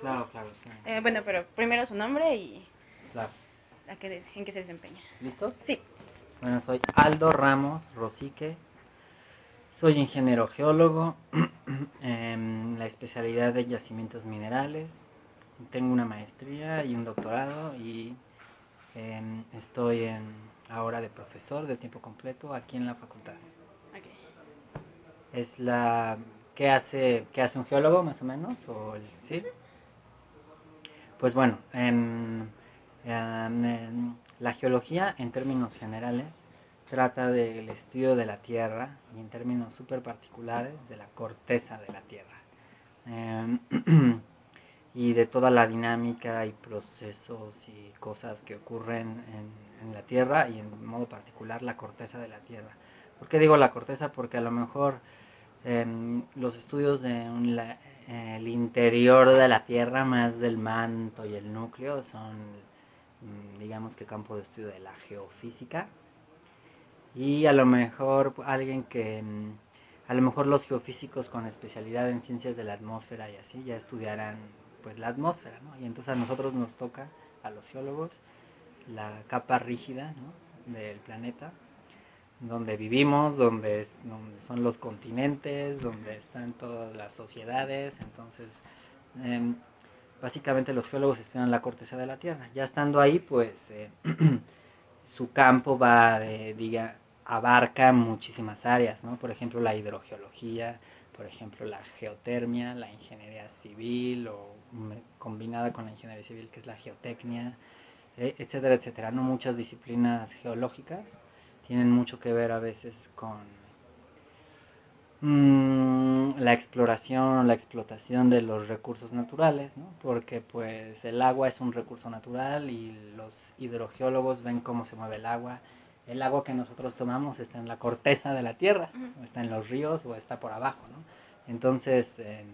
Claro, claro. sí. Eh, bueno, pero primero su nombre y Claro. a qué en qué se desempeña. ¿Listos? Sí. Bueno, soy Aldo Ramos Rosique. Soy ingeniero geólogo en la especialidad de yacimientos minerales. Tengo una maestría y un doctorado y em, estoy en, ahora de profesor de tiempo completo aquí en la facultad. Ok. Es la ¿qué hace qué hace un geólogo más o menos o el- sí? Pues bueno, la geología en términos generales trata del estudio de la Tierra y en términos súper particulares de la corteza de la Tierra. Em, y de toda la dinámica y procesos y cosas que ocurren en, la Tierra y en modo particular la corteza de la Tierra. ¿Por qué digo la corteza? Porque a lo mejor em, los estudios de la- el interior de la Tierra, más del manto y el núcleo, son, mm, digamos que campo de estudio de la geofísica. Y a lo mejor alguien que, mm, a lo mejor los geofísicos con especialidad en ciencias de la atmósfera y así, ya estudiarán pues la atmósfera, ¿no? Y entonces a nosotros nos toca, a los geólogos, la capa rígida ¿no? del planeta, donde vivimos, donde, son los continentes, donde están todas las sociedades. Entonces, em, básicamente los geólogos estudian la corteza de la Tierra. Ya estando ahí, pues eh, su campo va de, diga, abarca muchísimas áreas, ¿no? Por ejemplo, la hidrogeología, por ejemplo, la geotermia, la ingeniería civil o combinada con la ingeniería civil, que es la geotecnia, eh, etcétera, etcétera. No muchas disciplinas geológicas tienen mucho que ver a veces con mm, la exploración, la explotación de los recursos naturales, ¿no? Porque pues el agua es un recurso natural y los hidrogeólogos ven cómo se mueve el agua. El agua que nosotros tomamos está en la corteza de la tierra, o está en los ríos o está por abajo, ¿no? Entonces, eh,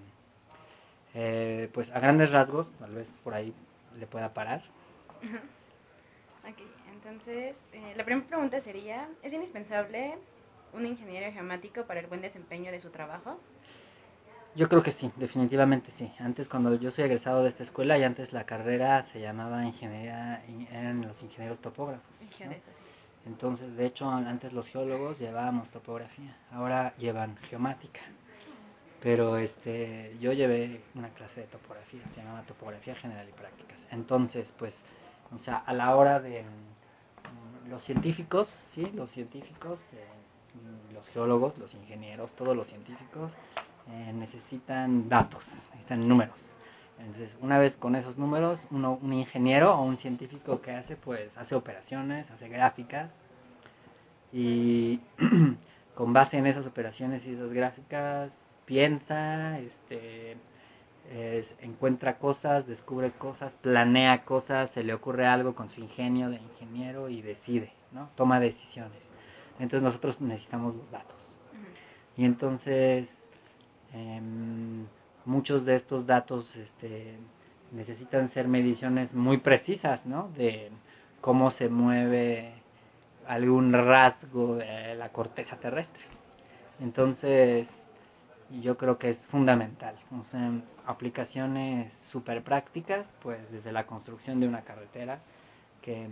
eh, pues a grandes rasgos, tal vez por ahí le pueda parar. Ok, entonces, eh, la primera pregunta sería, ¿es indispensable un ingeniero geomático para el buen desempeño de su trabajo? Yo creo que sí, definitivamente sí. Antes cuando yo soy egresado de esta escuela y antes la carrera se llamaba ingeniería, in- eran los ingenieros topógrafos. Sí. Entonces, de hecho, antes los geólogos llevábamos topografía, ahora llevan geomática. Pero este, yo llevé una clase de topografía, se llamaba topografía general y prácticas. Entonces, pues, o sea, a la hora de los científicos, sí, los científicos, eh, los geólogos, los ingenieros, todos los científicos eh, necesitan datos, necesitan números. Entonces, una vez con esos números, uno, un ingeniero o un científico que hace, pues, hace operaciones, hace gráficas y con base en esas operaciones y esas gráficas piensa, este, es- encuentra cosas, descubre cosas, planea cosas, se le ocurre algo con su ingenio de ingeniero y decide, ¿no? Toma decisiones. Entonces nosotros necesitamos los datos. Y entonces em, muchos de estos datos este, necesitan ser mediciones muy precisas, ¿no? De cómo se mueve algún rasgo de la corteza terrestre. Entonces, yo creo que es fundamental. O sea, aplicaciones súper prácticas, pues desde la construcción de una carretera, que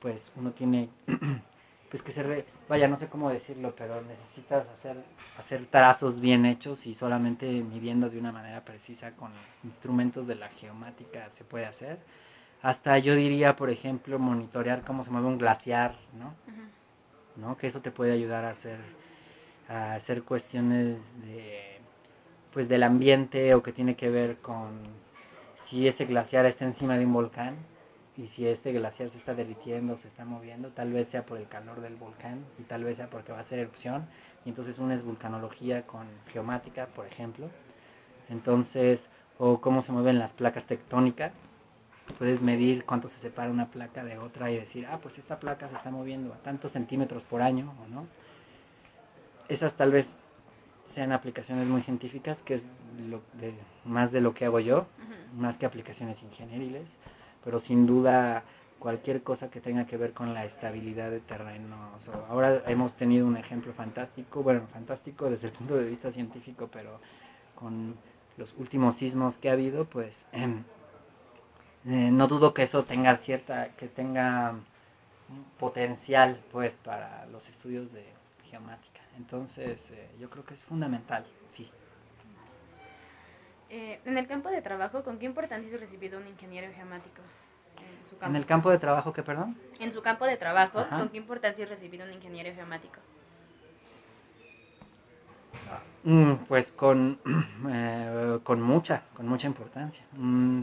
pues uno tiene pues que se re- vaya no sé cómo decirlo pero necesitas hacer hacer trazos bien hechos y solamente midiendo de una manera precisa con instrumentos de la geomática se puede hacer hasta yo diría por ejemplo monitorear cómo se mueve un glaciar no. ¿no? Que eso te puede ayudar a hacer, a hacer cuestiones de, pues del ambiente o que tiene que ver con si ese glaciar está encima de un volcán y si este glaciar se está derritiendo, se está moviendo, tal vez sea por el calor del volcán y tal vez sea porque va a hacer erupción. Y entonces una es vulcanología con geomática, por ejemplo. Entonces, o cómo se mueven las placas tectónicas. Puedes medir cuánto se separa una placa de otra y decir, ah, pues esta placa se está moviendo a tantos centímetros por año, ¿o no? Esas tal vez sean aplicaciones muy científicas, que es lo de, más de lo que hago yo, más que aplicaciones ingenieriles, pero sin duda cualquier cosa que tenga que ver con la estabilidad de terrenos. o ahora hemos tenido un ejemplo fantástico, bueno, fantástico desde el punto de vista científico, pero con los últimos sismos que ha habido, pues em, eh, no dudo que eso tenga cierta, que tenga potencial pues para los estudios de geomática. Entonces eh, yo creo que es fundamental, sí. Eh, en el campo de trabajo, ¿con qué importancia es recibido un ingeniero geomático? En, su campo? ¿En el campo de trabajo qué, perdón? En su campo de trabajo, Ajá. ¿con qué importancia es recibido un ingeniero geomático? Mm, pues con, eh, con mucha, con mucha importancia. Mm,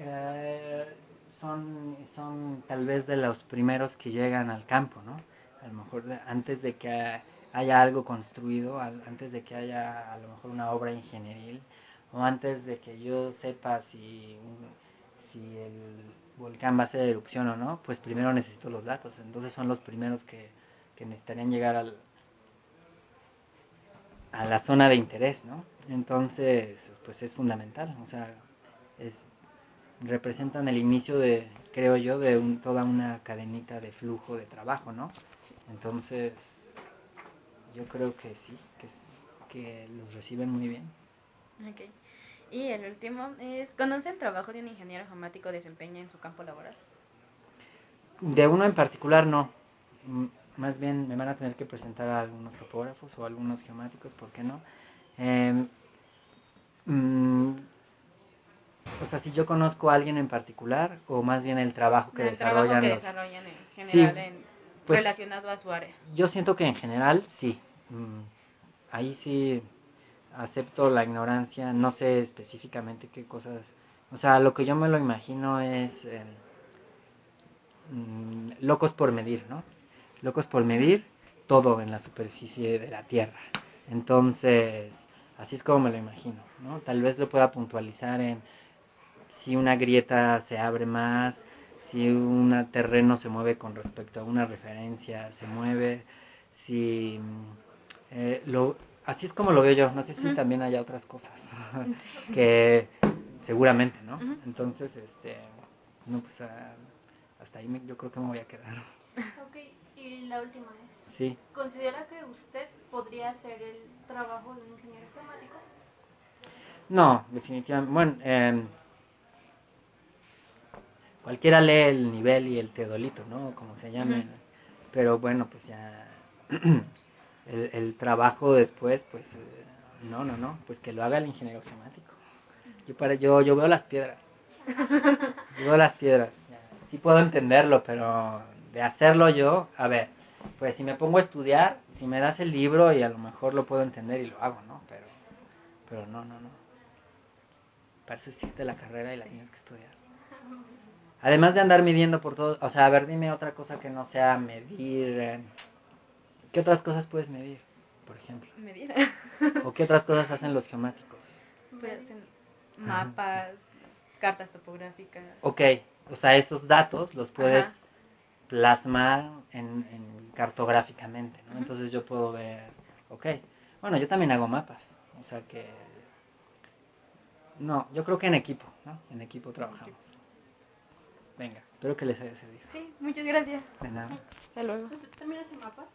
eh, son, son tal vez de los primeros que llegan al campo, ¿no? A lo mejor antes de que haya algo construido, antes de que haya a lo mejor una obra ingenieril, o antes de que yo sepa si, si el volcán va a hacer erupción o no, pues primero necesito los datos. Entonces son los primeros que, que necesitarían llegar al, a la zona de interés, ¿no? Entonces, pues es fundamental, o sea, es, representan el inicio de, creo yo, de un- toda una cadenita de flujo de trabajo, ¿no? Entonces, yo creo que sí, que, que los reciben muy bien. Ok. Y el último es, ¿conoce el trabajo de un ingeniero geomático desempeña en su campo laboral? De uno en particular no. M- Más bien me van a tener que presentar a algunos topógrafos o algunos geomáticos, ¿por qué no? Em, mm, o sea, si yo conozco a alguien en particular o más bien el trabajo que el trabajo desarrollan que los... desarrollan en Sí, general en- pues- relacionado a su área. Yo siento que en general sí. Mm, Ahí sí acepto la ignorancia, no sé específicamente qué cosas... O sea, lo que yo me lo imagino es em, mm, locos por medir, ¿no? Locos por medir todo en la superficie de la Tierra. Entonces, así es como me lo imagino, ¿no? Tal vez lo pueda puntualizar en si una grieta se abre más, si un terreno se mueve con respecto a una referencia, se mueve, si mm, eh, lo, así es como lo veo yo, no sé si también haya otras cosas que seguramente, ¿no? Entonces, este, no, pues ah, hasta ahí me- yo creo que me voy a quedar. Ok, y la última es, Sí, ¿considera que usted podría hacer el trabajo de un ingeniero informático? no, definitivamente, bueno, em, cualquiera lee el nivel y el teodolito, ¿no? Como se llame, pero bueno, pues ya el, el trabajo después, pues eh, no, no, no, pues que lo haga el ingeniero geomático. Yo, para, yo, yo veo las piedras, yo veo las piedras, sí puedo entenderlo, pero de hacerlo yo, a ver, pues si me pongo a estudiar, si me das el libro y a lo mejor lo puedo entender y lo hago, ¿no? Pero, pero no, no, no. Para eso existe la carrera y la tienes que estudiar. Además de andar midiendo por todo, o sea, a ver, dime otra cosa que no sea medir. eh, ¿Qué otras cosas puedes medir, por ejemplo? Medir. ¿O qué otras cosas hacen los geomáticos? Pues hacen mapas, cartas topográficas. Ok, o sea, esos datos los puedes Ajá. plasmar en, en cartográficamente, ¿no? Entonces yo puedo ver, ok, bueno, yo también hago mapas, o sea que... No, yo creo que en equipo, ¿no? En equipo trabajamos. Venga, espero que les haya servido. Sí, muchas gracias. De nada. Hasta luego. ¿Usted también hace mapas?